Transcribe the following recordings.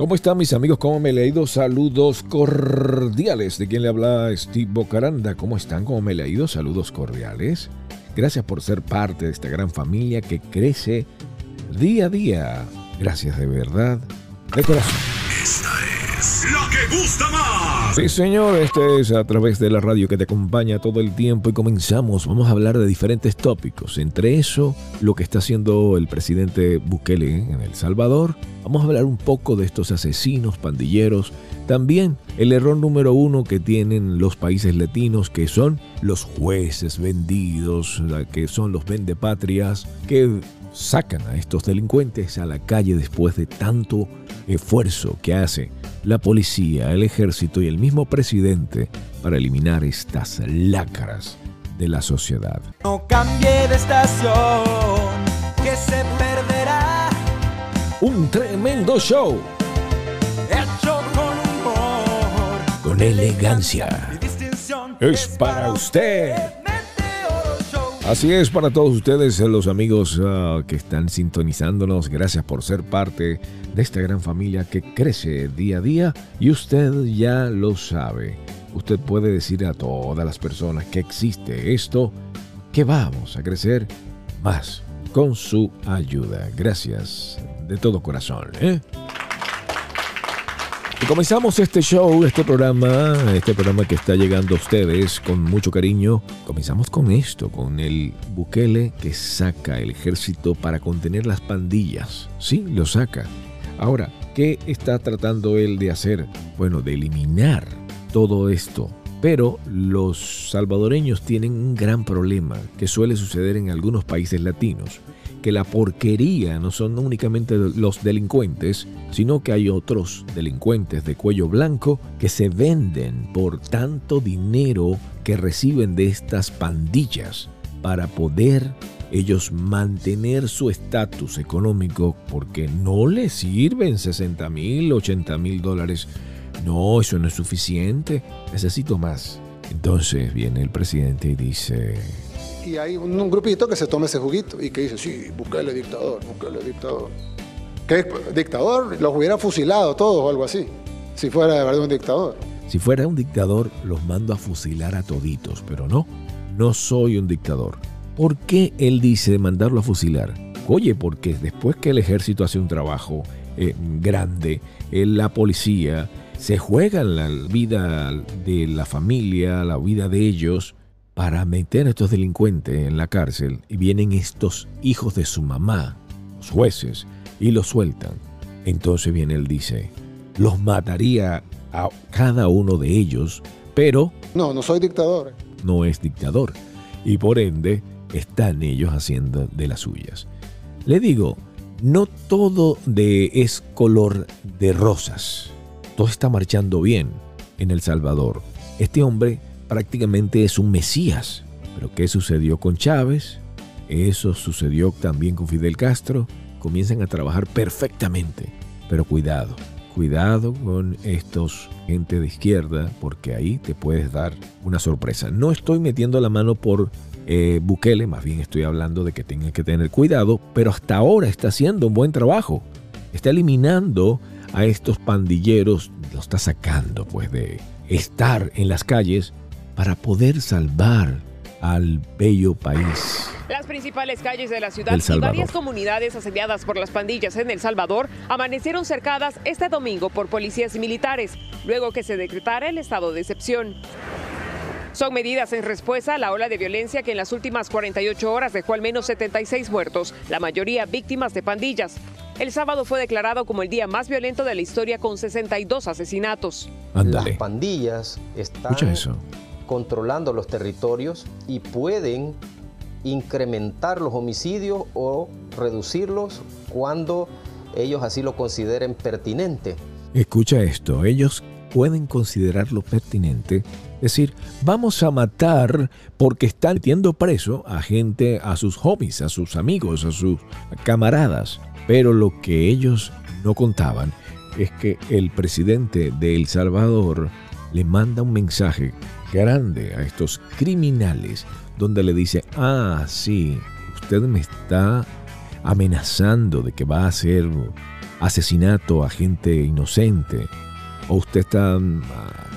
¿Cómo están mis amigos? ¿Cómo me he leído? Saludos cordiales. ¿De quién le habla Steve Bocaranda? ¿Cómo están? ¿Cómo me he leído? Saludos cordiales. Gracias por ser parte de esta gran familia que crece día a día. Gracias de verdad, de corazón. La que gusta más. Sí, señor, este es a través de la radio que te acompaña todo el tiempo y comenzamos. Vamos a hablar de diferentes tópicos. Entre eso, lo que está haciendo el presidente Bukele en El Salvador. Vamos a hablar un poco de estos asesinos, pandilleros. También el error número uno que tienen los países latinos, que son los jueces vendidos, que son los vendepatrias, que sacan a estos delincuentes a la calle después de tanto esfuerzo que hace la policía, el ejército y el mismo presidente para eliminar estas lácaras de la sociedad. No cambie de estación, que se perderá. Un tremendo show Hecho con humor con elegancia. Es para usted. Así es para todos ustedes, eh, los amigos ah, que están sintonizándonos. Gracias por ser parte de esta gran familia que crece día a día y usted ya lo sabe. Usted puede decir a todas las personas que existe esto, que vamos a crecer más con su ayuda. Gracias de todo corazón. ¿eh? Comenzamos este show, este programa, este programa que está llegando a ustedes con mucho cariño. Comenzamos con esto, con el Bukele que saca el ejército para contener las pandillas. Sí, lo saca. Ahora, ¿qué está tratando él de hacer? Bueno, de eliminar todo esto. Pero los salvadoreños tienen un gran problema que suele suceder en algunos países latinos que la porquería no son únicamente los delincuentes, sino que hay otros delincuentes de cuello blanco que se venden por tanto dinero que reciben de estas pandillas para poder ellos mantener su estatus económico porque no les sirven 60 mil, 80 mil dólares. No, eso no es suficiente. Necesito más. Entonces viene el presidente y dice, Y hay un, grupito que se toma ese juguito y que dice, sí, Bukele dictador, Bukele dictador. ¿Qué dictador? Los hubiera fusilado todos o algo así, si fuera de verdad un dictador. Si fuera un dictador, los mando a fusilar a toditos, pero no, no soy un dictador. ¿Por qué él dice mandarlo a fusilar? Oye, porque después que el ejército hace un trabajo eh, grande, eh, la policía se juega la vida de la familia, la vida de ellos, para meter a estos delincuentes en la cárcel y vienen estos hijos de su mamá, los jueces, y los sueltan. Entonces viene él dice, los mataría a cada uno de ellos, pero No, no soy dictador. no es dictador. Y por ende, están ellos haciendo de las suyas. Le digo, no todo de es color de rosas. Todo está marchando bien en El Salvador. Este hombre prácticamente es un mesías. Pero ¿qué sucedió con Chávez? Eso sucedió también con Fidel Castro. Comienzan a trabajar perfectamente. Pero cuidado, cuidado con estos gente de izquierda porque ahí te puedes dar una sorpresa. No estoy metiendo la mano por eh, Bukele, más bien estoy hablando de que tengan que tener cuidado, pero hasta ahora está haciendo un buen trabajo. Está eliminando a estos pandilleros, los está sacando pues de estar en las calles para poder salvar al bello país. Las principales calles de la ciudad y varias comunidades asediadas por las pandillas en El Salvador amanecieron cercadas este domingo por policías y militares, luego que se decretara el estado de excepción. Son medidas en respuesta a la ola de violencia que en las últimas 48 horas dejó al menos 76 muertos, la mayoría víctimas de pandillas. El sábado fue declarado como el día más violento de la historia con 62 asesinatos. Ándale. Las pandillas están Escucha eso. Controlando los territorios y pueden incrementar los homicidios o reducirlos cuando ellos así lo consideren pertinente. Escucha esto, ellos pueden considerarlo pertinente, decir, vamos a matar porque están metiendo preso a gente, a sus hobbies, a sus amigos, a sus camaradas. Pero lo que ellos no contaban es que el presidente de El Salvador le manda un mensaje grande a estos criminales donde le dice, ah, sí, usted me está amenazando de que va a hacer asesinato a gente inocente, o usted está mm, ah,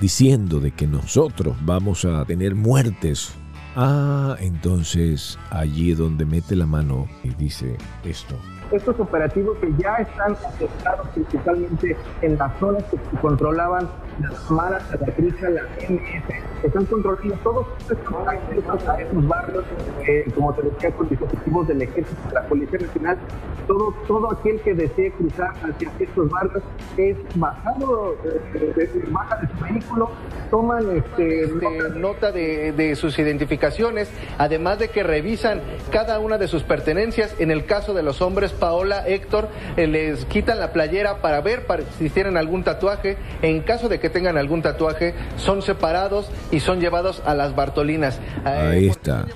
diciendo de que nosotros vamos a tener muertes. Ah, entonces allí es donde mete la mano y dice esto. Estos operativos que ya están afectados principalmente en las zonas que controlaban las malas, la Crisa, la MS, están controlando todos estos esos barrios, eh, como te decía, con dispositivos del Ejército, de la Policía Nacional, todo, todo aquel que desee cruzar hacia estos barrios es bajado, eh, baja de su vehículo, toman este, nota de, sus identificaciones, además de que revisan cada una de sus pertenencias. En el caso de los hombres, Paola, Héctor, eh, les quitan la playera para ver si tienen algún tatuaje. En caso de que tengan algún tatuaje, son separados y son llevados a las Bartolinas. Ahí Eh, está.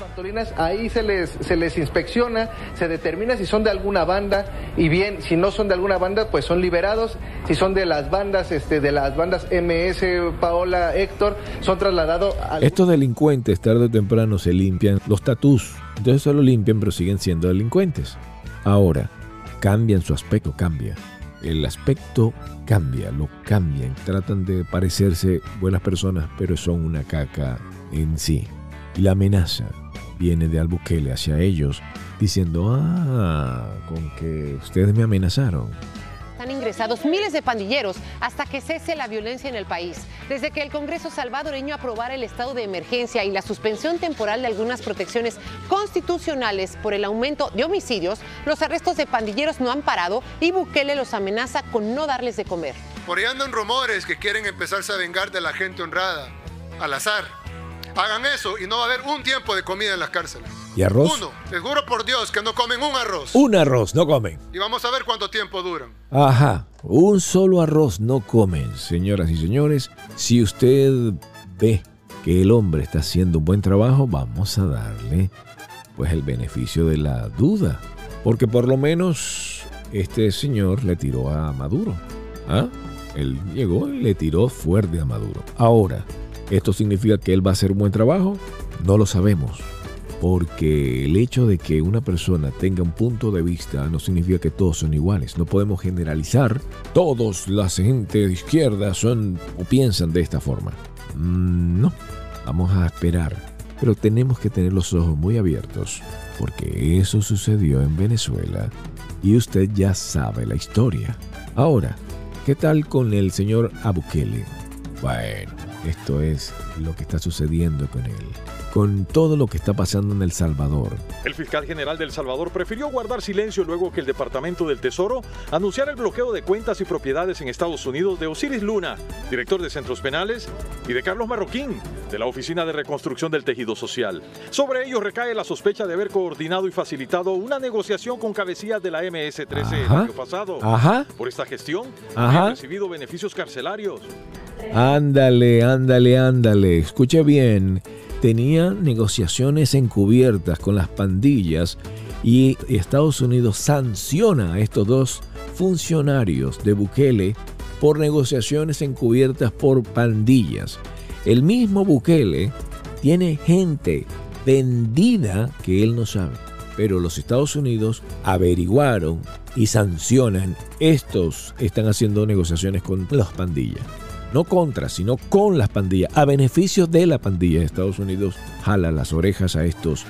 Bartolinas, ahí se les, se les inspecciona, se determina si son de alguna banda y bien, si no son de alguna banda, pues son liberados. Si son de las bandas, este, de las bandas MS, Paola, Héctor, son trasladados a... Estos delincuentes tarde o temprano se limpian los tatús. Entonces solo limpian pero siguen siendo delincuentes. Ahora, cambian su aspecto, cambia. El aspecto cambia, lo cambian. Tratan de parecerse buenas personas, pero son una caca en sí. Y la amenaza viene de Albukele hacia ellos, diciendo, ah, con que ustedes me amenazaron. Están ingresados miles de pandilleros hasta que cese la violencia en el país. Desde que el Congreso salvadoreño aprobara el estado de emergencia y la suspensión temporal de algunas protecciones constitucionales por el aumento de homicidios, los arrestos de pandilleros no han parado y Bukele los amenaza con no darles de comer. Por ahí andan rumores que quieren empezarse a vengar de la gente honrada, al azar. Hagan eso y no va a haber un tiempo de comida en las cárceles. ¿Y arroz? Uno, les juro por Dios que no comen un arroz. Un arroz, no comen. Y vamos a ver cuánto tiempo duran. Ajá, un solo arroz no comen, señoras y señores. Si usted ve que el hombre está haciendo un buen trabajo, vamos a darle pues el beneficio de la duda. Porque por lo menos este señor le tiró a Maduro. ¿Ah? Él llegó y le tiró fuerte a Maduro. Ahora, ¿esto significa que él va a hacer un buen trabajo? No lo sabemos. Porque el hecho de que una persona tenga un punto de vista no significa que todos son iguales. No podemos generalizar. Todos la gente de izquierda son o piensan de esta forma. Mm, no. Vamos a esperar. Pero tenemos que tener los ojos muy abiertos. Porque eso sucedió en Venezuela. Y usted ya sabe la historia. Ahora, ¿qué tal con el señor Abukele? Bueno, esto es lo que está sucediendo con él con todo lo que está pasando en El Salvador. El fiscal general de El Salvador prefirió guardar silencio luego que el Departamento del Tesoro anunciara el bloqueo de cuentas y propiedades en Estados Unidos de Osiris Luna, director de centros penales, y de Carlos Marroquín, de la Oficina de Reconstrucción del Tejido Social. Sobre ellos recae la sospecha de haber coordinado y facilitado una negociación con cabecillas de la MS-13 el año pasado. Ajá. Por esta gestión, Ajá. han recibido beneficios carcelarios. Ándale, ándale, ándale. Escuche bien. Tenía negociaciones encubiertas con las pandillas y Estados Unidos sanciona a estos dos funcionarios de Bukele por negociaciones encubiertas por pandillas. El mismo Bukele tiene gente vendida que él no sabe. Pero los Estados Unidos averiguaron y sancionan. Estos están haciendo negociaciones con las pandillas no contra, sino con las pandillas, a beneficio de la pandilla de Estados Unidos, jala las orejas a estos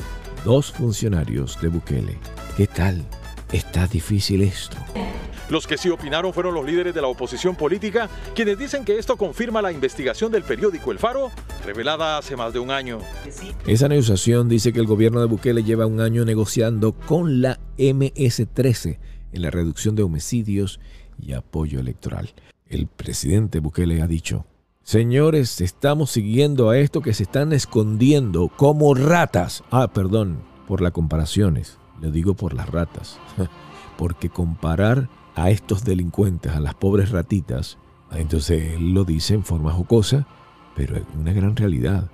dos funcionarios de Bukele. ¿Qué tal? Está difícil esto. Los que sí opinaron fueron los líderes de la oposición política, quienes dicen que esto confirma la investigación del periódico El Faro, revelada hace más de un año. Esa negociación dice que el gobierno de Bukele lleva un año negociando con la MS-13 en la reducción de homicidios y apoyo electoral. El presidente Bukele ha dicho, señores, estamos siguiendo a esto que se están escondiendo como ratas. Ah, perdón por las comparaciones, le digo por las ratas. Porque comparar a estos delincuentes, a las pobres ratitas, entonces él lo dice en forma jocosa, pero es una gran realidad.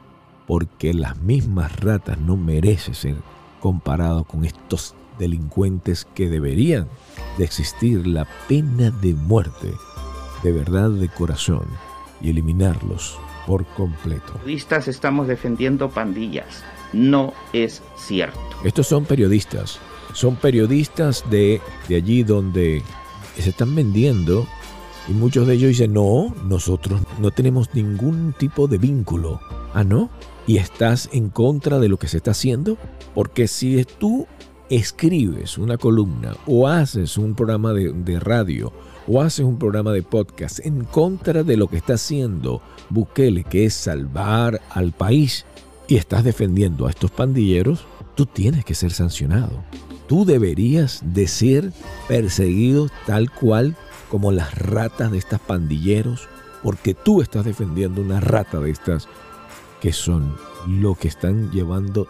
Porque las mismas ratas no merecen ser comparados con estos delincuentes que deberían de existir la pena de muerte de verdad de corazón y eliminarlos por completo. Periodistas estamos defendiendo pandillas. No es cierto. Estos son periodistas, son periodistas de, de allí donde se están vendiendo y muchos de ellos dicen, no, nosotros no tenemos ningún tipo de vínculo. Ah, ¿no? ¿Y estás en contra de lo que se está haciendo? Porque si tú escribes una columna o haces un programa de, de radio o haces un programa de podcast en contra de lo que está haciendo Bukele, que es salvar al país, y estás defendiendo a estos pandilleros, tú tienes que ser sancionado. Tú deberías de ser perseguido tal cual como las ratas de estas pandilleros, porque tú estás defendiendo una rata de estas que son lo que están llevando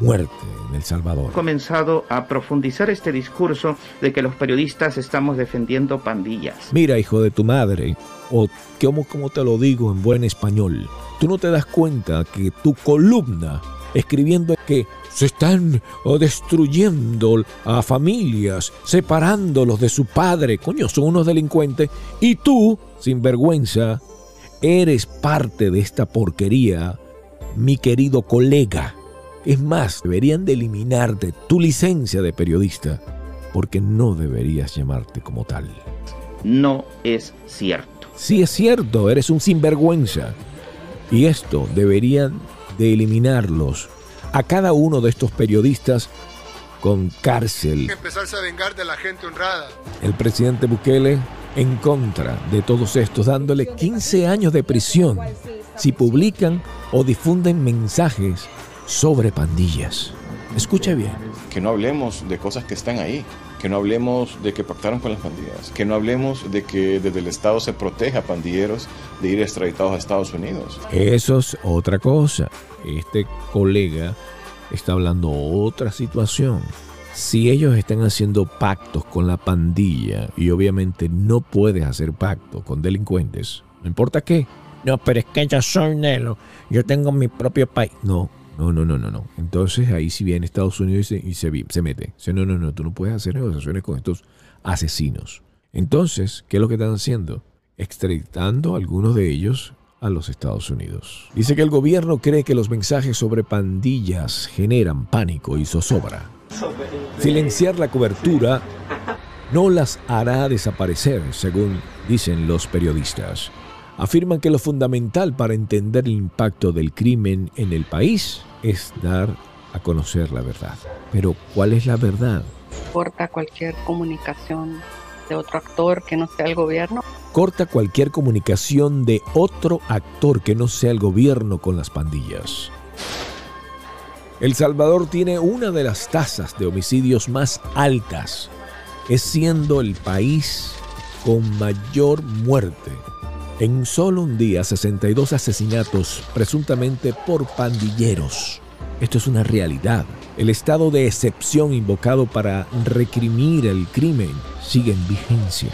muerte en El Salvador. comenzado a profundizar este discurso de que los periodistas estamos defendiendo pandillas. Mira, hijo de tu madre, o como, como te lo digo en buen español, tú no te das cuenta que tu columna escribiendo que se están oh, destruyendo a familias, separándolos de su padre, coño, son unos delincuentes, y tú, sin vergüenza, eres parte de esta porquería, mi querido colega. Es más, deberían de eliminarte tu licencia de periodista, porque no deberías llamarte como tal. No es cierto. Sí es cierto, eres un sinvergüenza. Y esto deberían de eliminarlos a cada uno de estos periodistas con cárcel. Empezarse a vengar de la gente honrada. El presidente Bukele en contra de todos estos, dándole 15 años de prisión si publican o difunden mensajes sobre pandillas. Escucha bien. Que no hablemos de cosas que están ahí, que no hablemos de que pactaron con las pandillas, que no hablemos de que desde el Estado se proteja a pandilleros de ir extraditados a Estados Unidos. Eso es otra cosa. Este colega está hablando otra situación. Si ellos están haciendo pactos con la pandilla y obviamente no puedes hacer pacto con delincuentes, no importa qué. No, pero es que yo soy Nelo, yo tengo mi propio país. No, no, no, no, no, no. Entonces ahí si viene Estados Unidos y se, y se mete. Dice, no, no, no, tú no puedes hacer negociaciones con estos asesinos. Entonces, ¿qué es lo que están haciendo? Extraditando a algunos de ellos a los Estados Unidos. Dice que el gobierno cree que los mensajes sobre pandillas generan pánico y zozobra. Silenciar la cobertura no las hará desaparecer, según dicen los periodistas. Afirman que lo fundamental para entender el impacto del crimen en el país es dar a conocer la verdad. Pero, ¿cuál es la verdad? corta cualquier comunicación de otro actor que no sea el gobierno. Corta cualquier comunicación de otro actor que no sea el gobierno con las pandillas. El Salvador tiene una de las tasas de homicidios más altas, es siendo el país con mayor muerte. En solo un día, 62 asesinatos presuntamente por pandilleros. Esto es una realidad. El estado de excepción invocado para reprimir el crimen sigue en vigencia.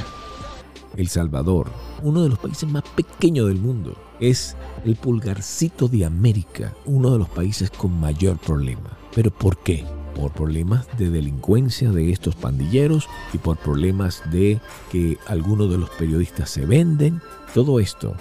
El Salvador, uno de los países más pequeños del mundo, es el pulgarcito de América, uno de los países con mayor problema. ¿Pero por qué? Por problemas de delincuencia de estos pandilleros y por problemas de que algunos de los periodistas se venden. Todo esto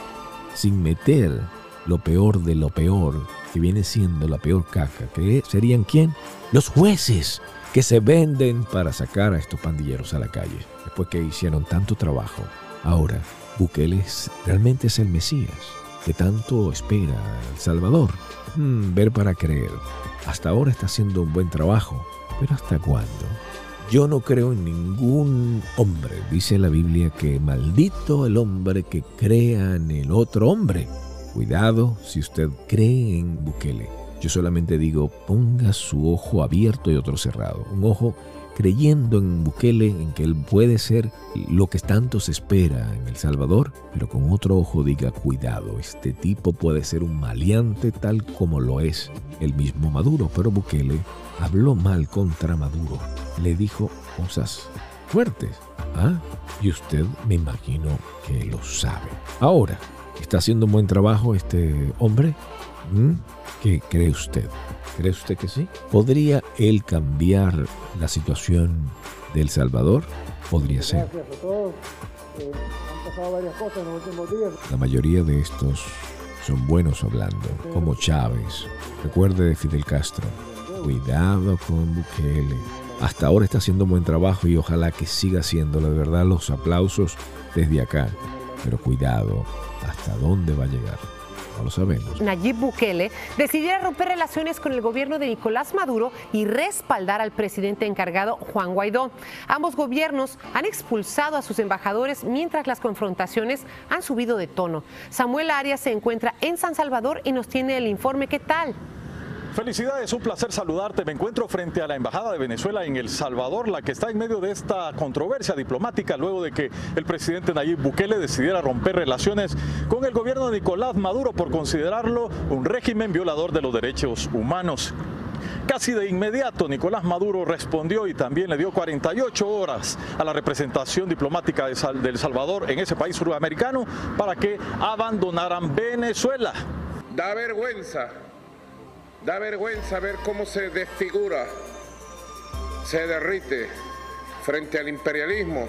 sin meter lo peor de lo peor, que viene siendo la peor caca, que serían quién? Los jueces que se venden para sacar a estos pandilleros a la calle, después que hicieron tanto trabajo. Ahora, Bukele realmente es el Mesías, que tanto espera El Salvador. Hmm, ver para creer. Hasta ahora está haciendo un buen trabajo, pero ¿hasta cuándo? Yo no creo en ningún hombre. Dice la Biblia que maldito el hombre que crea en el otro hombre. Cuidado si usted cree en Bukele. Yo solamente digo, ponga su ojo abierto y otro cerrado. Un ojo creyendo en Bukele, en que él puede ser lo que tanto se espera en El Salvador, pero con otro ojo diga, cuidado, este tipo puede ser un maleante tal como lo es el mismo Maduro. Pero Bukele habló mal contra Maduro. Le dijo cosas fuertes. ¿Ah? Y usted me imagino que lo sabe. Ahora, ¿está haciendo un buen trabajo este hombre? ¿Mm? ¿Qué cree usted? ¿Cree usted que sí? ¿Podría él cambiar la situación de El Salvador? Podría ser. Gracias a todos. Eh, han pasado varias cosas en los últimos días. La mayoría de estos son buenos hablando, como Chávez. Recuerde de Fidel Castro. Cuidado con Bukele. hasta ahora está haciendo un buen trabajo y ojalá que siga haciéndolo. De verdad, los aplausos desde acá. Pero cuidado, ¿hasta dónde va a llegar? Lo sabemos. Nayib Bukele decidiera romper relaciones con el gobierno de Nicolás Maduro y respaldar al presidente encargado Juan Guaidó. Ambos gobiernos han expulsado a sus embajadores mientras las confrontaciones han subido de tono. Samuel Arias se encuentra en San Salvador y nos tiene el informe. ¿Qué tal? Felicidades, un placer saludarte. Me encuentro frente a la Embajada de Venezuela en El Salvador, la que está en medio de esta controversia diplomática luego de que el presidente Nayib Bukele decidiera romper relaciones con el gobierno de Nicolás Maduro por considerarlo un régimen violador de los derechos humanos. Casi de inmediato Nicolás Maduro respondió y también le dio 48 horas a la representación diplomática de del Salvador en ese país sudamericano para que abandonaran Venezuela. Da vergüenza, da vergüenza ver cómo se desfigura, se derrite frente al imperialismo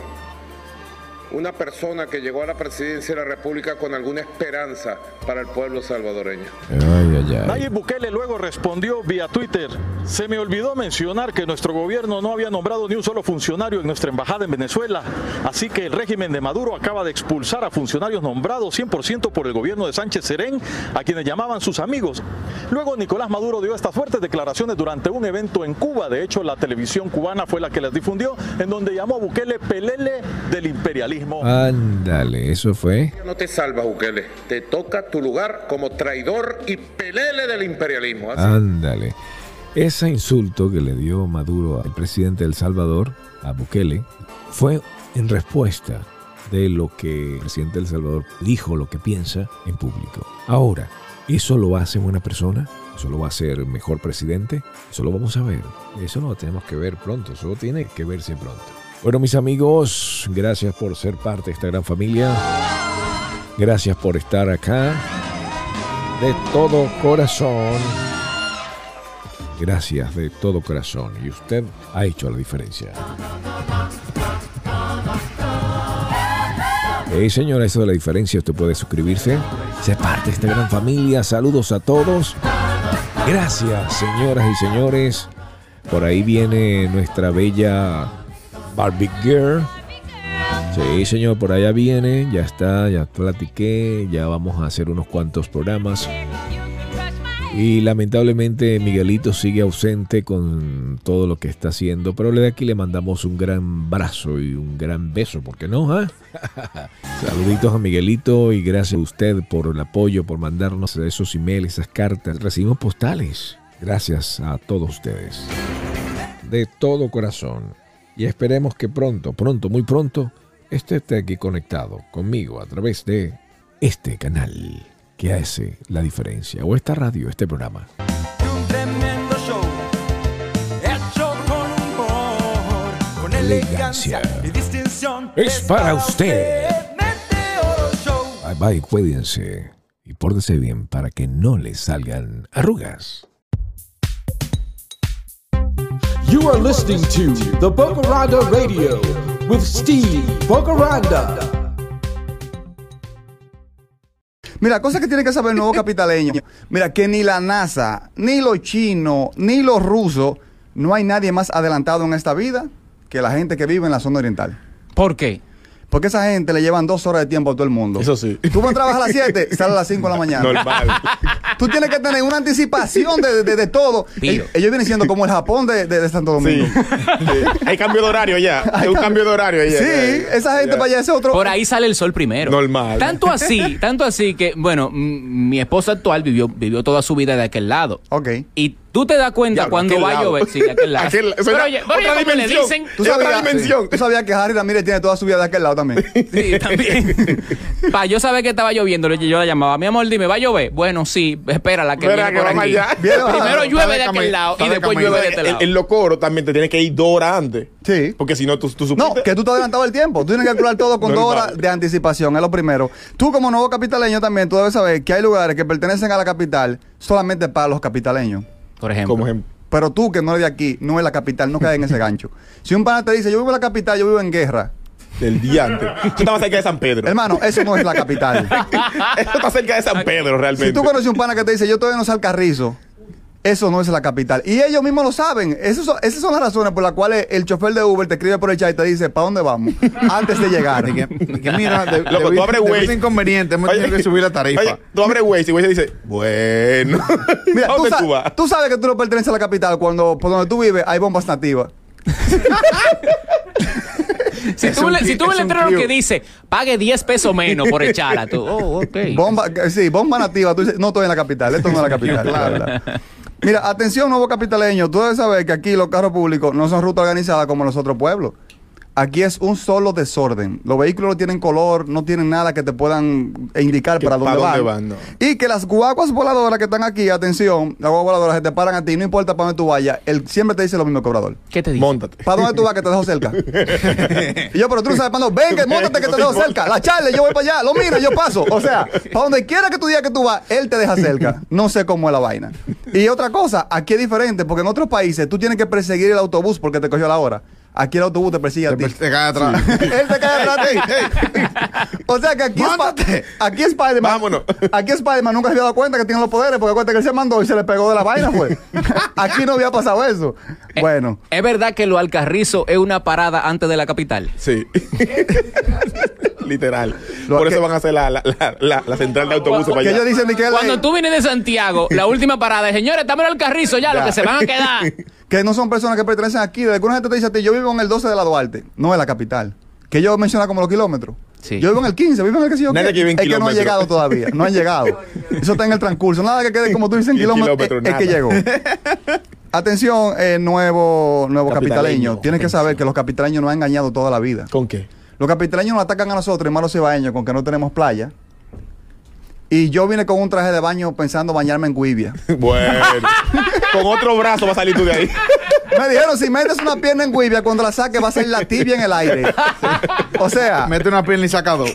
una persona que llegó a la presidencia de la República con alguna esperanza para el pueblo salvadoreño. Ay, ay, ay. Nayib Bukele luego respondió vía Twitter, se me olvidó mencionar que nuestro gobierno no había nombrado ni un solo funcionario en nuestra embajada en Venezuela, así que el régimen de Maduro acaba de expulsar a funcionarios nombrados 100% por el gobierno de Sánchez Serén, a quienes llamaban sus amigos. Luego Nicolás Maduro dio estas fuertes declaraciones durante un evento en Cuba, de hecho la televisión cubana fue la que las difundió, en donde llamó a Bukele pelele del imperialismo. Ándale, eso fue. No te salvas, Bukele. Te toca tu lugar como traidor y pelele del imperialismo. Así. Ándale. Ese insulto que le dio Maduro al presidente de El Salvador, a Bukele, fue en respuesta de lo que el presidente de El Salvador dijo, lo que piensa en público. Ahora, ¿eso lo hace buena persona? ¿Eso lo va a hacer mejor presidente? Eso lo vamos a ver. Eso no lo tenemos que ver pronto, eso tiene que verse pronto. Bueno, mis amigos, gracias por ser parte de esta gran familia. Gracias por estar acá. De todo corazón. Gracias de todo corazón. Y usted ha hecho la diferencia. Hey señora, eso de la diferencia, usted puede suscribirse, ser parte de esta gran familia. Saludos a todos. Gracias, señoras y señores. Por ahí viene nuestra bella Barbie Girl. Sí, señor, por allá viene. Ya está, ya platiqué. Ya vamos a hacer unos cuantos programas. Y lamentablemente Miguelito sigue ausente con todo lo que está haciendo, pero de aquí le mandamos un gran abrazo y un gran beso, ¿por qué no? ah? Saluditos a Miguelito y gracias a usted por el apoyo, por mandarnos esos emails, esas cartas. Recibimos postales. Gracias a todos ustedes. De todo corazón. Y esperemos que pronto, pronto, muy pronto, esté esté aquí conectado conmigo a través de este canal que hace la diferencia, o esta radio, este programa. Elegancia y distinción. Es para usted. Bye bye, cuídense y pórtense bien para que no les salgan arrugas. You are listening to the Bocaranda Radio with Steve Bocaranda. Mira, cosas que tiene que saber el nuevo capitaleño. Mira, que ni la NASA, ni los chinos, ni los rusos, no hay nadie más adelantado en esta vida que la gente que vive en la zona oriental. ¿Por qué? Porque esa gente le llevan dos horas de tiempo a todo el mundo. Eso sí. Tú vas a trabajar a las 7 y sales a las 5 de la mañana. Normal. Tú tienes que tener una anticipación de, de- de todo. Ellos, ellos vienen siendo como el Japón de, de- de Santo Domingo. Hay cambio de horario ya. Hay un cambio de horario ya. Sí, esa gente para allá ese otro. Por ahí sale el sol primero. Normal. Tanto así, tanto así que, bueno, mi esposa actual vivió, vivió toda su vida de aquel lado. Ok. Y tú te das cuenta Diablo, cuando va a llover. Sí, de aquel lado. Aquel- pero oye, pero otra ¿cómo le dimensión. dicen? ¿Tú otra sabías, dimensión. tú sabías que Harry Ramírez tiene toda su vida de aquel lado también. Sí, también. Para yo saber que estaba lloviendo, yo la llamaba. Mi amor, dime, ¿va a llover? Bueno, sí, espera la que Espera viene que por aquí. allá. Primero llueve de aquel lado y de después llueve de este En- lado. En los coros también te tienes que ir dos horas antes. Sí. Porque si no, tú, tú No, que tú te has adelantado el tiempo. Tú tienes que calcular todo con dos horas de anticipación, es lo primero. Tú como nuevo capitaleño también, tú debes saber que hay lugares que pertenecen a la capital solamente para los capitaleños. Por ejemplo. Como ejemplo. Pero tú que no eres de aquí, no es la capital, no caes en ese gancho. Si un pana te dice, yo vivo en la capital, yo vivo en guerra. Del diante. Tú estabas cerca de San Pedro. Hermano, eso no es la capital. Eso está cerca de San Pedro si realmente. tú conoces un pana que te dice, yo todavía no sé al carrizo, Eso no es la capital. Y ellos mismos lo saben. Esas son, esas son las razones por las cuales el chofer de Uber te escribe por el chat y te dice, ¿para dónde vamos? Antes de llegar. Que mira, de, Loco, de- tú abres Waze. inconveniente, hemos tenido que subir la tarifa. Oye, tú abres Waze y Waze dice, bueno. Mira, ¿A tú, dónde sa- tú vas? tú sabes que tú no perteneces a la capital cuando por donde tú vives hay bombas nativas. Si tú, le- si tú ves el letrero que dice, pague 10 pesos menos por echarla, tú, oh, ok. Bomba, sí, bomba nativa. Tú dices, no estoy en la capital. Esto no es la capital. la verdad. Mira, atención, nuevo capitaleño. Tú debes saber que aquí los carros públicos no son rutas organizadas como los otros pueblos. Aquí es un solo desorden. Los vehículos no tienen color, no tienen nada que te puedan indicar para dónde, pa' dónde van. van, no. Y que las guaguas voladoras que están aquí, atención, las guaguas voladoras se te paran a ti, no importa para dónde tú vayas, él siempre te dice lo mismo el cobrador. ¿Qué te dice? Móntate. ¿Para dónde tú vas que te dejo cerca? y yo, pero tú no sabes para dónde. Ven, que móntate que te dejo cerca. La charla, yo voy para allá. Lo miro, yo paso. O sea, para donde quiera que tú digas que tú vas, él te deja cerca. No sé cómo es la vaina. Y otra cosa, aquí es diferente, porque en otros países tú tienes que perseguir el autobús porque te cogió la hora. Aquí el autobús te persigue a ti. Te cae atrás. Él te cae atrás de ti. O sea que aquí, Spa- aquí Spider-Man. Vámonos. Aquí Spider-Man nunca se había dado cuenta que tiene los poderes, porque cuenta que él se mandó y se le pegó de la vaina, fue. aquí no había pasado eso. Bueno. ¿Es verdad que lo Alcarrizo es una parada antes de la capital? Sí. Literal. Lo Por que- eso van a hacer la, la, la, la- la central de autobuses para allá. ellos dicen Cuando tú vienes de Santiago, la última parada es, señores, estamos en el Alcarrizo ya, lo que se van a quedar. Que no son personas que pertenecen aquí. De alguna gente te dice a ti, yo vivo en el 12 de la Duarte, no en la capital. Que ellos mencionan como los kilómetros. Sí. Yo vivo en el 15, vivo en el que sí yo Nadie qué. que vive en Es que no kilómetros. llegado todavía, no han llegado. Eso está en el transcurso. Nada que quede como tú dices en kilómetros, es, es que llegó. nada. Atención, eh, nuevo, nuevo capitaleño. Capitaleño. Tienes que saber que los capitaleños nos han engañado toda la vida. ¿Con qué? Los capitaleños nos atacan a nosotros, hermanos cibaeños, con que no tenemos playa. Y yo vine con un traje de baño pensando bañarme en Guivia. Bueno. Con otro brazo va a salir tú de ahí. Me dijeron, si metes una pierna en Guivia, cuando la saques va a salir la tibia en el aire. O sea, Mete una pierna y saca dos.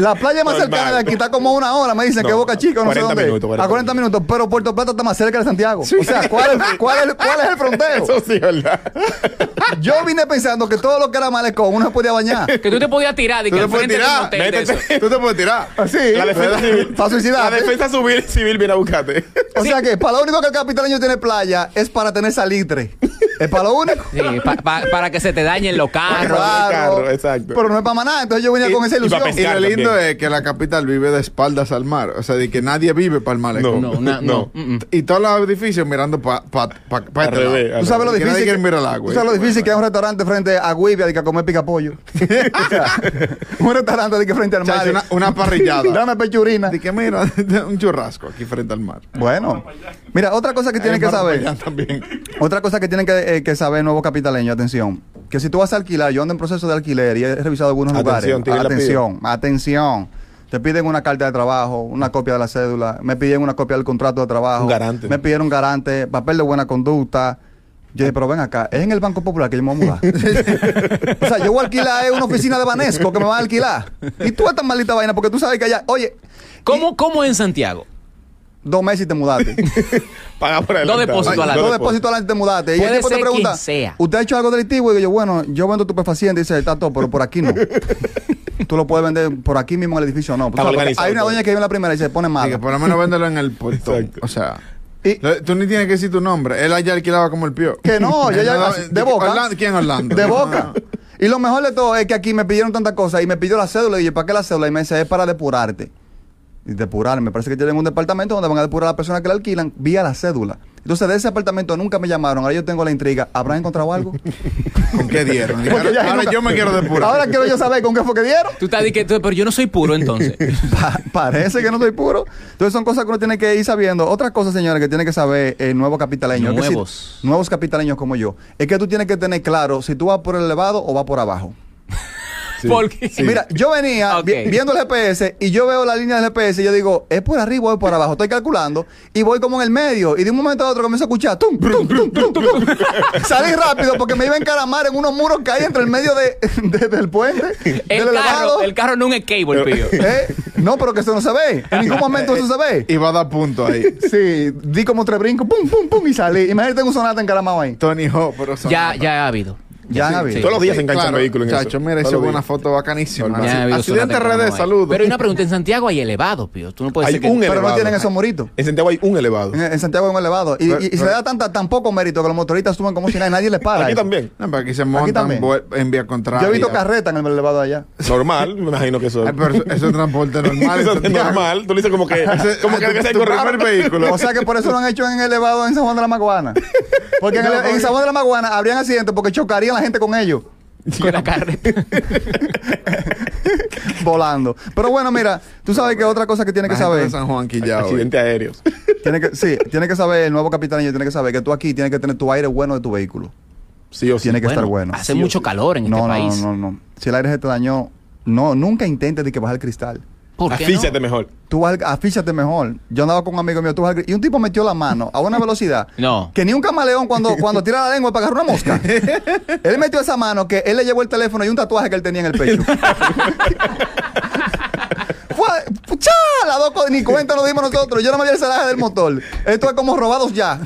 La playa más Normal. cercana de aquí está como una hora. Me dicen No, que Boca Chica, no sé 40 dónde. minutos, 40 a 40 minutos. Pero Puerto Plata está más cerca de Santiago. O sea, ¿cuál es, cuál es- cuál es el fronteo? Eso sí, ¿verdad? Yo vine pensando que todo lo que era malecón uno se podía bañar. Que tú te podías tirar y Tú que te de un tirar. hotel de Métete. eso. Tú te puedes tirar. Así. La defensa civil. Para suicidarte. La defensa civil, civil viene a buscarte. O sea que para lo único que el capitaleño tiene playa es para tener salitre. Es para lo único. Sí, pa- pa- para que se te dañen los carros. Claro. carro, exacto. Pero no es para más nada. Entonces yo venía Y- con esa y ilusión. Y lo lindo es que la capital vive de espaldas al mar. O sea, de que nadie vive para el malecón. No, No, na- no. no. mm, mm. Y todos los edificios mirando para pa, pa, pa este revés, Tú sabes lo difícil que, el agua. tú sabes lo difícil que es un restaurante frente a Guivia de que a comer pica pollo. O sea, un restaurante de que frente al mar. Chacho, una, una parrillada. Dame pechurina. De que mira, un churrasco aquí frente al mar. Bueno, mira, otra cosa que tienen que saber. también. Otra cosa que tienen que, eh, que saber nuevo capitaleño, atención. Que si tú vas a alquilar, yo ando en proceso de alquiler y he revisado algunos Atención, lugares. Atención, atención. Te piden una carta de trabajo, una copia de la cédula, me piden una copia del contrato de trabajo. Un garante. Me pidieron un garante, papel de buena conducta. Yo dije, pero ven acá, es en el Banco Popular que yo me voy a mudar. o sea, yo voy a alquilar una oficina de Banesco que me van a alquilar. Y tú esta maldita vaina, porque tú sabes que allá, oye, ¿Cómo, ¿Cómo en Santiago? Dos meses y te mudaste. Paga por Dos depósitos adelantado. adelante. Dos depósitos adelante te mudaste. Y el tipo te pregunta, sea. ¿usted ha hecho algo delictivo? Y digo yo, bueno, yo vendo estupefaciente. Y dice, está todo, pero por aquí no. Tú lo puedes vender por aquí mismo en el edificio, no. Sabes, organizado hay una doña que vive en la primera y se pone Y mala. que por lo menos véndelo en el puerto. Exacto. O sea, Y- tú ni tienes que decir tu nombre. Él allá alquilaba como el pío. Que no, yo ya de boca. Orlando- ¿Quién Orlando? De boca. Y lo mejor de todo es que aquí me pidieron tantas cosas y me pidió la cédula. Y yo, ¿para qué la cédula? Y me dice, es para depurarte. Y depurar, me parece que tienen un departamento donde van a depurar a la persona que la alquilan vía la cédula. Entonces, de ese apartamento nunca me llamaron. Ahora yo tengo la intriga. ¿Habrán encontrado algo? ¿Con qué dieron? Ahora nunca- yo me quiero depurar. Ahora quiero yo saber con qué fue que dieron. Tú estás diciendo, pero yo no soy puro entonces. Pa- parece que no soy puro. Entonces son cosas que uno tiene que ir sabiendo. Otra cosa, señores, que tiene que saber el nuevo capitaleño. es que si- Nuevos. nuevos capitaleños como yo. Es que tú tienes que tener claro si tú vas por el elevado o vas por abajo. Porque Mira, yo venía vi- viendo el GPS y yo veo la línea del GPS y yo digo, ¿es por arriba o es por abajo? Estoy calculando y voy como en el medio y de un momento a otro comienzo a escuchar tum, tum, tum, tum, tum, tum. Salí rápido porque me iba a encaramar en unos muros que hay entre el medio de, de- del puente, el del carro, elevado. el carro no es cable, pío. ¿Eh? No, pero que eso no se ve. En ningún momento eso se ve. Y va a dar punto ahí. Sí, di como tres brincos, pum, pum, pum, y salí. Imagínate un sonata encaramado ahí. Tony Hawk, pero Ya, ya ha habido. Ya. Todos los días se enganchan Claro, vehículos en chacho, eso. mira, los fue una foto bacanísima. Normal. Ya ha habido Accidente hay. saludos. Pero hay una pregunta, en Santiago hay elevado, Pío. Tú no puedes Hay decir que... un Pero no elevado. tienen esos muritos. En Santiago hay un elevado. En, en Santiago hay un elevado. Y, Pero- y- y se le da tanta, tan poco mérito que los motoristas suben como si nada, nadie les para. Aquí también. No, pero aquí se montan también. vuel- en vía contraria. Yo he visto carreta en el elevado allá. Normal, me imagino que eso. Pero eso, eso es transporte normal. Eso es normal. Tú le dices como que. Como que tu- debe ser tu correcto. primer vehículo. O sea que por eso lo han hecho en elevado en San Juan de la Maguana. Porque en, el- No, en porque- San Juan de la Maguana habrían accidentes porque chocarían la gente con ellos. Con la carreta. volando. Pero bueno, mira, tú sabes que otra cosa que tiene que saber. San Juan quillao, Accidentes aéreos. Tiene que, sí, tiene que saber, el nuevo capitán tiene que saber que tú aquí tienes que tener tu aire bueno de tu vehículo. Sí o sí. Tiene que Bueno, estar bueno. Hace Sí mucho sí. calor en no, este no, país. no, no, no. Si el aire se te dañó, no, nunca intentes de que bajar el cristal. ¿Por qué Afíchate no? mejor. Tú vas, afíchate mejor. Yo andaba con un amigo mío, tú vas al- y un tipo metió la mano a una velocidad No. que ni un camaleón cuando, cuando tira la lengua para agarrar una mosca. él metió esa mano que él le llevó el teléfono y un tatuaje que él tenía en el pecho. ¡Pucha! Las dos ni cuenta nos dimos nosotros. Yo no me vi el celaje del motor. Esto es como robados ya.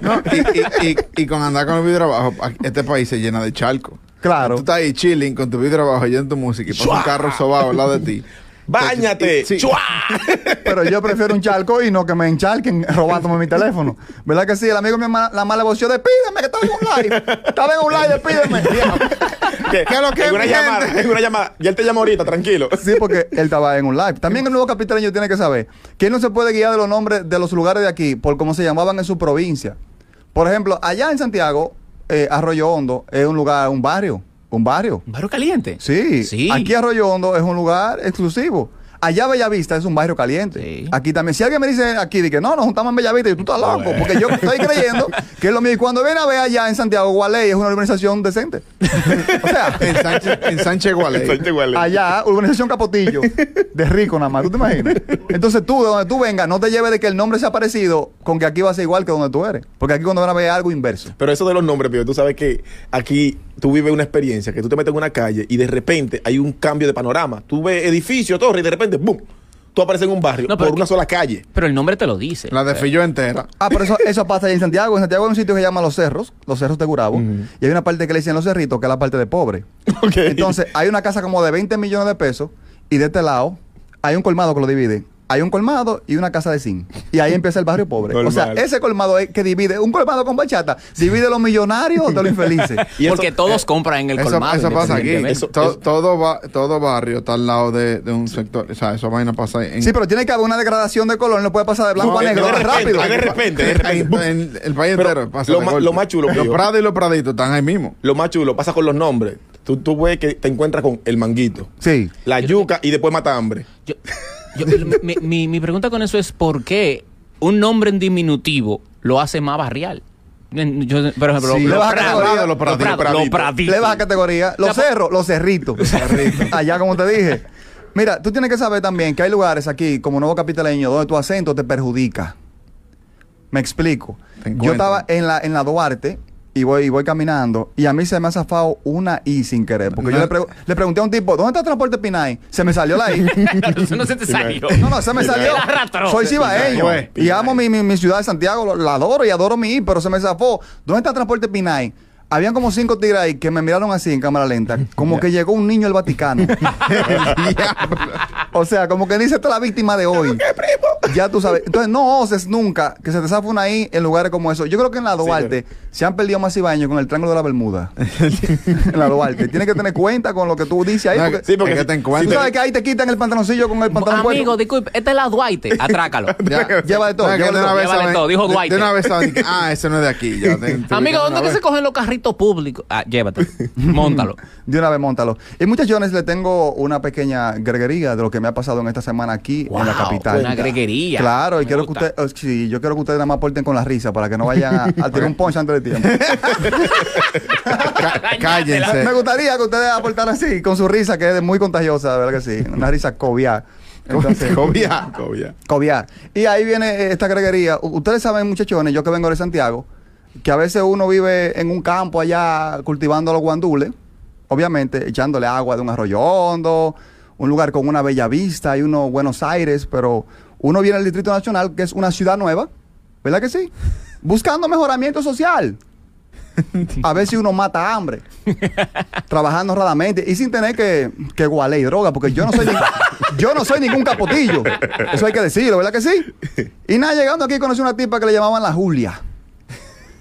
No, y, y, y, y con andar con el vidrio abajo, este país se llena de charco. Claro. Tú estás ahí chilling con tu vidrio abajo oyendo tu música y pasa un carro sobado al lado de ti. ¡Báñate! Sí. ¡Chua! Pero yo prefiero un charco y no que me encharquen robándome mi teléfono. ¿Verdad que sí? El amigo mío la mala voció, despídeme que estaba en un live. Estaba en un live, despídeme. ¿Qué? ¿Qué es lo que una es, mi llamada, en una llamada. Ya él te llama ahorita, tranquilo. Sí, porque él estaba en un live. También el nuevo capitaleño tiene que saber que él no se puede guiar de los nombres de los lugares de aquí por cómo se llamaban en su provincia. Por ejemplo, allá en Santiago, eh, Arroyo Hondo es un lugar, un barrio. Un barrio. ¿Un barrio caliente? Sí. Sí. Aquí Arroyo Hondo es un lugar exclusivo. Allá Bellavista es un barrio caliente. Sí. Aquí también. Si alguien me dice aquí de que no, nos juntamos en Bellavista y tú estás loco, porque yo estoy creyendo que es lo mismo. Y cuando viene a ver allá en Santiago, Gualey es una urbanización decente. o sea, En Sánchez, en Sánchez Gualey. Sánchez Gualey. allá, urbanización Capotillo, de rico nada más, ¿tú te imaginas? Entonces tú, de donde tú vengas, no te lleves de que el nombre sea parecido con que aquí va a ser igual que donde tú eres. Porque aquí cuando van a ver algo inverso. Pero eso de los nombres, Pío, tú sabes que aquí tú vives una experiencia que tú te metes en una calle y de repente hay un cambio de panorama. Tú ves edificio, torre y de repente, ¡boom! Tú apareces en un barrio No, por una que- sola calle. Pero el nombre te lo dice. La de Fillo entera. Ah, pero eso, eso pasa ahí en Santiago. En Santiago hay un sitio que se llama Los Cerros, Los Cerros de Gurabo. Y hay una parte que le dicen Los Cerritos, que es la parte de pobre. Entonces, hay una casa como de 20 millones de pesos y de este lado hay un colmado que lo divide. Hay un colmado y una casa de zinc. Y ahí empieza el barrio pobre. O sea, ese colmado es que divide, un colmado con bachata, divide los millonarios de los infelices. Y eso- Porque todos compran en el Eso, colmado. eso pasa aquí. Eso- eso- todo, va- todo barrio está al lado de, de un sector. O sea, esa vaina pasa en. Sí, pero tiene que haber una degradación de color, no puede pasar de blanco No, a negro de repente, rápido. de repente, de repente, en, el país Pero entero pasa lo más- golpe. lo más chulo, Los prados y los praditos están ahí mismo. Lo más chulo pasa con los nombres. Tú, tú ves que te encuentras con el manguito, Sí. la yuca y después mata hambre. Yo- yo- mi, mi- mi pregunta con eso es por qué un nombre en diminutivo lo hace más barrial. Yo- por ejemplo, Sí. los Le baja categoría. los Los los praditos. praditos. Le baja categoría. Los cerros, los cerritos. Allá, como te dije. Mira, tú tienes que saber también que hay lugares aquí, como Nuevo Capitaleño, donde tu acento te perjudica. Me explico. Yo estaba en la, en la Duarte y voy, y voy caminando y a mí se me ha zafado una I sin querer. Porque yo le, pregu- le pregunté a un tipo, ¿dónde está el transporte Pinay? Se me salió la I. Eso no se te salió. No, no, se me salió. Soy cibaeño. Y amo mi, mi, mi ciudad de Santiago, la adoro y adoro mi I, pero se me zafó. ¿Dónde está el transporte Pinay? Habían como cinco tigres ahí que me miraron así en cámara lenta, como que llegó un niño al Vaticano. o sea, como que dice esta es la víctima de hoy. Ya tú sabes. Entonces, no oses nunca que se te zafa una I en lugares como eso. Yo creo que en la Duarte se han perdido más cibaños con el Triángulo de la Bermuda. en la Duarte. Tienes que tener cuenta con lo que tú dices ahí. No, Porque, Sí, porque Es que si- te tú encuentras. sabes que ahí te quitan el pantaloncillo con el pantalón Amigo, disculpe, esta es la Duarte. Atrácalo. Ya. Lleva de todo, No, lleva de de una todo. todo, dijo de- Dwight. De una vez saben ah, ese no es de aquí. Ya, te- te Amigo, ¿dónde que se cogen los carritos públicos? Ah, llévate. Móntalo. De una vez, montalo. Y muchachones, le tengo una pequeña greguería de lo que me ha pasado en esta semana aquí en la capital. una greguería. Claro, y quiero gusta. que usted, oh, sí, yo quiero que ustedes nada más aporten con la risa para que no vayan a, a tirar un punch antes de tiempo. Cá- Cállense. me gustaría que ustedes aportaran así, con su risa, que es muy contagiosa, de verdad que sí. Una risa cobiar. Entonces, Cobia. Cobia. cobiar. Y ahí viene esta greguería. Ustedes saben, muchachones, yo que vengo de Santiago, que a veces uno vive en un campo allá cultivando los guandules, obviamente echándole agua de un arroyo hondo, un lugar con una bella vista y unos Buenos Aires, pero uno viene al Distrito Nacional, que es una ciudad nueva, ¿verdad que sí? Buscando mejoramiento social. A ver si uno mata hambre. trabajando honradamente y sin tener que, que guarle y droga, porque yo no soy ni- yo no soy ningún capotillo. Eso hay que decirlo, ¿verdad que sí? Y nada, llegando aquí conocí una tipa que le llamaban la Julia.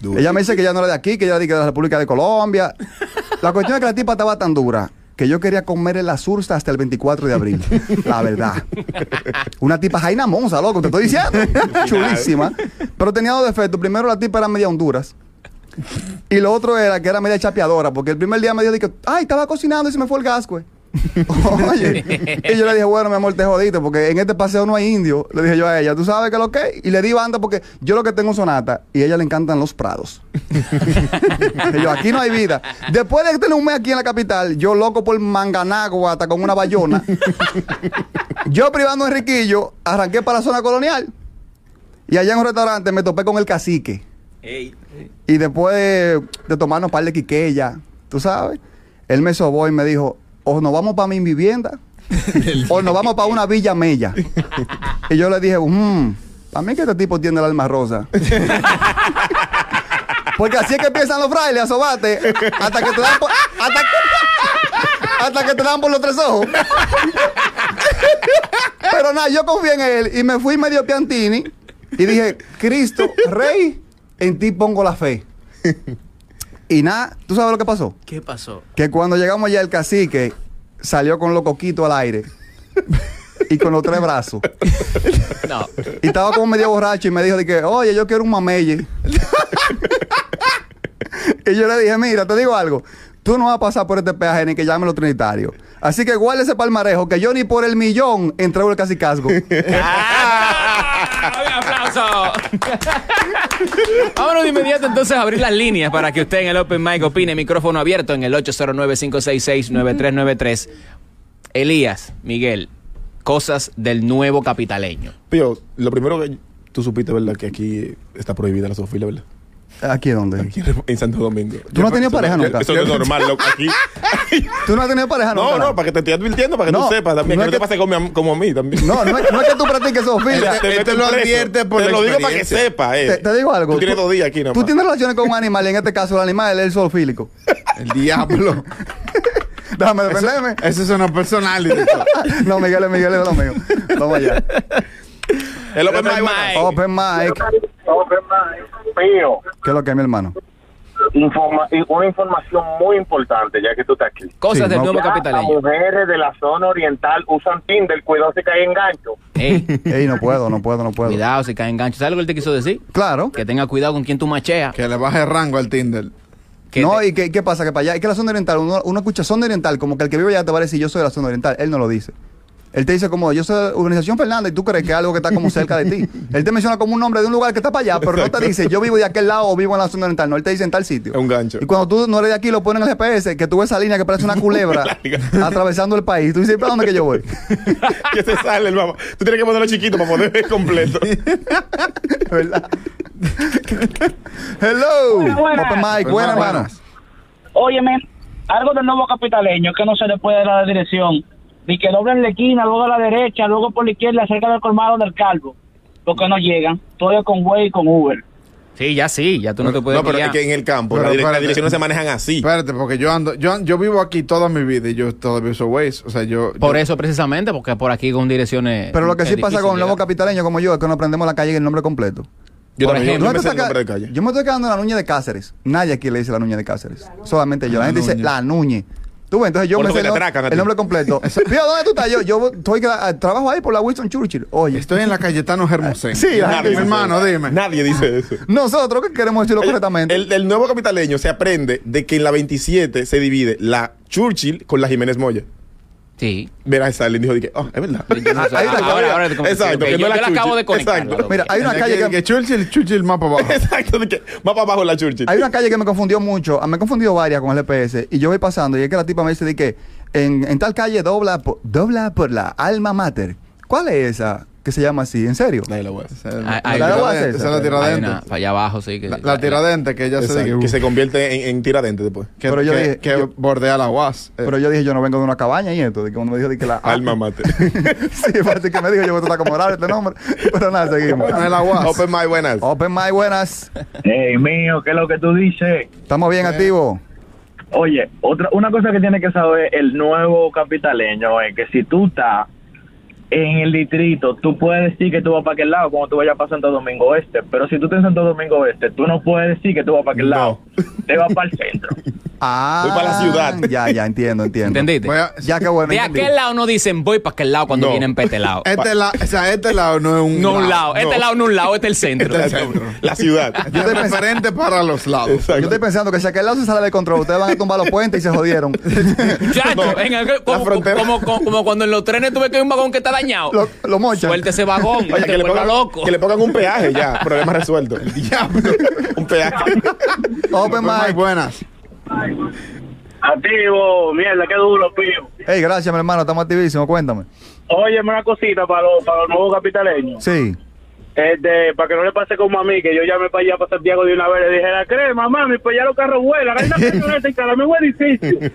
Ella me dice que ya no era de aquí, que ella era de la República de Colombia. La cuestión es que la tipa estaba tan dura que yo quería comer la sursta hasta el 24 de abril. La verdad. Una tipa Jaina Monza, loco, te estoy diciendo. Chulísima. Pero tenía dos defectos. Primero, la tipa era media Honduras. Y lo otro era que era media chapeadora, porque el primer día me dijo, dije, ay, estaba cocinando y se me fue el gas, güey. Oye, y yo le dije, bueno, mi amor, te jodiste, porque en este paseo no hay indio. Le dije yo a ella, ¿tú sabes qué es lo que? es?" Y le di banda porque yo lo que tengo es sonata y a ella le encantan los prados. y yo, aquí no hay vida. Después de tener un mes aquí en la capital, yo loco por Manganago hasta con una bayona. yo privando a Enriquillo, arranqué para la zona colonial. Y allá en un restaurante me topé con el cacique. Y después de tomarnos un par de quiqueya, tú sabes, él me sobó y me dijo, o nos vamos para mi vivienda, o nos vamos para una villa mella. y yo le dije, "Mm, a mí que este tipo tiene el alma rosa. Porque así es que piensan los frailes a sobate, hasta que te dan por, hasta que te dan por los tres ojos. Pero nada, yo confié en él y me fui medio piantini y dije, Cristo, Rey, en ti pongo la fe. Y nada, ¿tú sabes lo que pasó? ¿Qué pasó? Que cuando llegamos allá el cacique salió con los coquitos al aire y con los tres brazos. No. Y estaba como medio borracho y me dijo de que, oye, yo quiero un mamelle. y yo le dije, mira, te digo algo. Tú no vas a pasar por este peaje ni que llame los trinitarios. Así que guarda ese palmarejo que yo ni por el millón entrego el cacicazgo. ¡Un aplauso! Vámonos de inmediato entonces a abrir las líneas para que usted en el Open Mic opine. Micrófono abierto en el 809-566-9393. Elías, Miguel, cosas del nuevo capitaleño. Pero lo primero que tú supiste, ¿verdad? Que aquí está prohibida la zoofilia, ¿verdad? ¿Aquí dónde? Aquí en- Santo Domingo. ¿Tú no has tenido pareja no- nunca? Eso no es normal, loco. Aquí. ¿Tú no has tenido pareja nunca? No, no, para que te esté advirtiendo, para que No, tú sepas también. no que no te que- pase como, a- como a mí también. No, no es, no es que tú practiques zoofilia. Te meten lo preso. advierte por Te la lo digo para que experiencia. sepa, eh. Te, te digo algo. Tú tienes dos días aquí, ¿no? Tú tienes relaciones con un animal y en este caso el animal es el zoofílico. El diablo. Déjame defenderme. Eso es una personal. director. no, Miguel es Miguel es lo mío. Vamos allá. El Open Mic, bueno. Open mic. Mío, ¿Qué es lo que es mi hermano? informa- y una información muy importante, ya que tú estás aquí. Cosas Sí, del nuevo Ya Las capitaleño. mujeres de la zona oriental usan Tinder, cuidado si cae en gancho. Ey, Ey, no puedo, no puedo, no puedo. cuidado si cae en gancho. ¿Sabes lo que él te quiso decir? Claro. Que tenga cuidado con quien tú macheas. Que le baje rango al Tinder. Que no, te- y que, ¿qué pasa? Que para allá, es que la zona oriental, uno, uno escucha zona oriental, como que el que vive allá te va a decir yo soy de la zona oriental. Él no lo dice. Él te dice como yo soy de Urbanización Fernández y tú crees que es algo que está como cerca de ti. Él te menciona como un nombre de un lugar que está para allá, pero no te dice yo vivo de aquel lado o vivo en la zona oriental. No, él te dice en tal sitio. Es un gancho. Y cuando tú no eres de aquí, lo ponen en el GPS, que tú ves esa línea que parece una culebra atravesando el país. Tú dices, ¿para dónde que yo voy? que se sale el mamá. Tú tienes que ponerlo chiquito para poder ver completo. ¿Verdad? Hello. Buenas. Open mic, buenas, buenas. Óyeme, algo del nuevo capitaleño que no se le puede dar la dirección. Ni que doblen la esquina, luego a la derecha, luego por la izquierda, cerca del colmado del calvo. Porque no llegan. Todo es con Way y con Uber. Sí, ya sí, ya tú no te puedes No, pero es que en el campo Pero la dire- las direcciones se manejan así. Espérate, porque yo ando, yo, yo vivo aquí toda mi vida y yo todavía uso Waze. O sea, yo. Por yo- eso precisamente, porque por aquí con direcciones... Pero lo que sí pasa con el nuevo llegar. capitaleño como yo es que no aprendemos la calle y el nombre completo. Yo por también, ejemplo, yo me ¿Dónde sé el está nombre de ca- calle. Yo me estoy quedando en la Nuña de Cáceres. Nadie aquí le dice la Nuña de Cáceres. Solamente yo. La, La gente dice la Nuñe. Tú ves, entonces yo Por me sé el, no- atracan nombre completo. Fíjate, ¿dónde tú estás? Yo, yo estoy, ah, trabajo ahí por la Winston Churchill. Oye, Estoy en la Cayetano Hermosén. Sí, la gente mi hermano, dime. Nadie dice eso. nosotros que queremos decirlo correctamente. El, el nuevo capitaleño se aprende de que en la 27 se divide la Churchill con la Jiménez Moya. Sí. Verás, Stalin dijo, dije, oh, es verdad. Ahora, ahora. Exacto, yo, no es yo la acabo de conectar. Mira, hay una calle que, Churchill, Churchill más para abajo. Exacto, va para abajo la Churchill. hay una calle que me confundió mucho. Ah, Me he confundido varias con el GPS. Y yo voy pasando y es que la tipa me dice de que en, en tal calle dobla por, dobla por la alma mater. ¿Cuál es esa? Que se llama así, ¿en serio? La de la UAS. Hay- hay- ¿La de UAS Esa es la tiradente. una para allá abajo, sí. Que, La, la tiradente que ella se que se convierte en, en tiradente después. que, Pero yo que- dije- que yo- bordea la UAS. Eh, Pero yo dije, yo no vengo de una cabaña y esto, de que cuando me dijo de que la... Alma mate. sí, parece que me dijo, yo voy a tratar como raro este nombre. Pero nada, seguimos. la UAS. Open My buenas. Open My, buenas. Hey, mío, ¿qué es lo que tú dices? Estamos bien activos. Oye, otra, una cosa que tiene que saber el nuevo capitaleño es que si tú estás en el distrito, tú puedes decir que tú vas para aquel lado cuando tú vayas para Santo Domingo Este, pero si tú estás en Santo Domingo Este, tú no puedes decir que tú vas para aquel lado, te vas para el centro. Ah, Voy para la ciudad. Ya, ya, entiendo, entiendo. ¿Entendiste? A- Ya que bueno. De entendí. aquel lado no dicen voy para aquel lado cuando No. vienen para este lado. Este, la, o sea, este lado no es un No un lado. Este lado no un lado, este es el centro. Este es el centro. La ciudad. Yo estoy referente para los lados. Yo estoy pensando que si aquel lado se sale de control, ustedes van a tumbar los puentes y se jodieron. Chacho, en aquel- como, frontera. como, como- como cuando en los trenes tú ves que hay un vagón que está dañado. Lo, lo mochan. Suelta ese vagón, Oye, que le, pongan, loco. que le pongan un peaje ya. Problema resuelto. El diablo. un peaje. Open mic. buenas. Activo, mierda, qué duro, pío. Hey, gracias, mi hermano. Estamos activísimos. Cuéntame. Óyeme una cosita para los, para los nuevos capitaleños. Sí. Este, para que no le pase como a mí, que yo llamé para allá, para Santiago de una vez, le dije, la crema, mami, pues ya los carros vuelan, hay una camioneta y cada un edificio.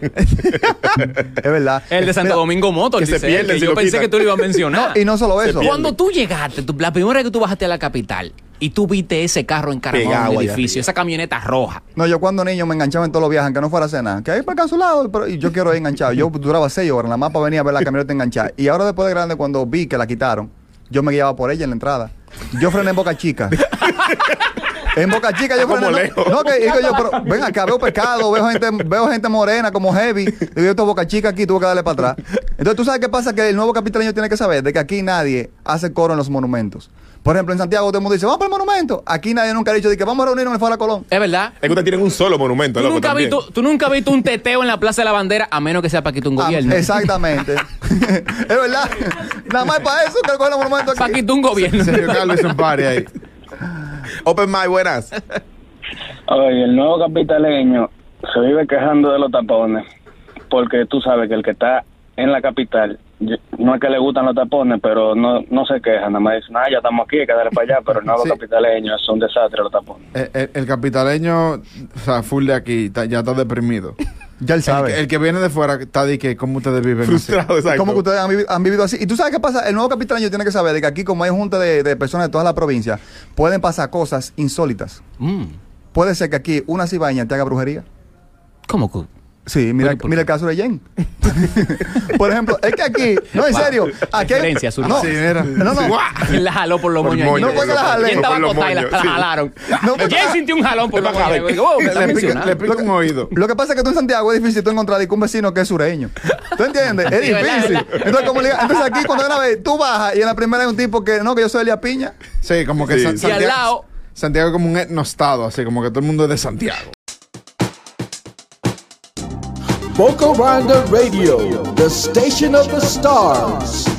Es verdad. El de Santo Mira, Domingo Motor, que se dice pierde que yo pensé quitan. que tú lo ibas a mencionar. No, y no solo eso. Cuando tú llegaste, tú- la primera vez que tú bajaste a la capital y tú viste ese carro encaramado Pegado en el edificio, esa camioneta roja. No, yo cuando niño me enganchaba en todos los viajes, aunque no fuera a cenar. Que ahí para acá a su lado, pero y yo quiero ir enganchado. Yo duraba seis horas, la mapa venía a ver la camioneta enganchada. Y ahora después de grande, cuando vi que la quitaron, yo me guiaba por ella en la entrada. Yo frené en Boca Chica. En Boca Chica yo frené. lejos. No, no, que digo yo, pero ven acá, veo pescado, veo gente, veo gente morena como heavy. Digo yo, esto es Boca Chica aquí, tuve que darle para atrás. Entonces, ¿tú sabes qué pasa? Que el nuevo capitaleño tiene que saber de que aquí nadie hace coro en los monumentos. Por ejemplo, en Santiago todo el mundo dice, vamos para el monumento. Aquí nadie nunca ha dicho de que vamos a reunirnos en el Foro Colón. Es verdad. Es que ustedes tienen un solo monumento, Tú loco, nunca, has visto, tú nunca has visto un teteo en la Plaza de la Bandera a menos que sea para quitar un Ah, gobierno. exactamente. es verdad. Nada más para eso que el monumento aquí. Para quitar un gobierno. Sergio Carlos hizo un party ahí. Open My buenas. Oye, el nuevo capitaleño se vive quejando de los tapones, porque tú sabes que el que está en la capital, no es que le gustan los tapones, pero no, no se queja, nada más dicen, ah, ya estamos aquí, hay que darle para allá, pero el nuevo Sí. capitaleño es un desastre los tapones. El, el- el capitaleño, o sea, full de aquí, está- ya está deprimido. Ya él El, sabe. el que viene de fuera está de que, ¿cómo ustedes viven así? Frustrado, exacto. ¿Cómo que ustedes han vivido, han vivido así? Y tú sabes qué pasa, el nuevo capitaleño tiene que saber de que aquí como hay junta de, de personas de toda la provincia, pueden pasar cosas insólitas. Mm. Puede ser que aquí una cibaña te haga brujería. ¿Cómo que? Sí, mira, Pero, ¿por mira el caso de Jen. Por ejemplo, es que aquí, no, en Wow. serio, aquí hay- no, Sí, mira. no, no, La jaló por los moños. moño, No fue que la jalé. ¿Quién estaba por los acostada y la, moños, la jalaron? No fue que ¿Quién la- sintió un jalón por los moños? Oh, Le pica, le pica un oído. Lo que pasa es que tú en Santiago es difícil tú encontrar un vecino que es sureño. ¿Tú entiendes? Es difícil. Entonces, como le- entonces aquí cuando una vez tú bajas y en la primera hay un tipo que no, que yo soy Elia Piña. Sí, como que Sí. San- Y al Santiago, lado- Santiago es como un etnostado, así como que todo el mundo es de Santiago. Boca Randa Radio, the station of the stars.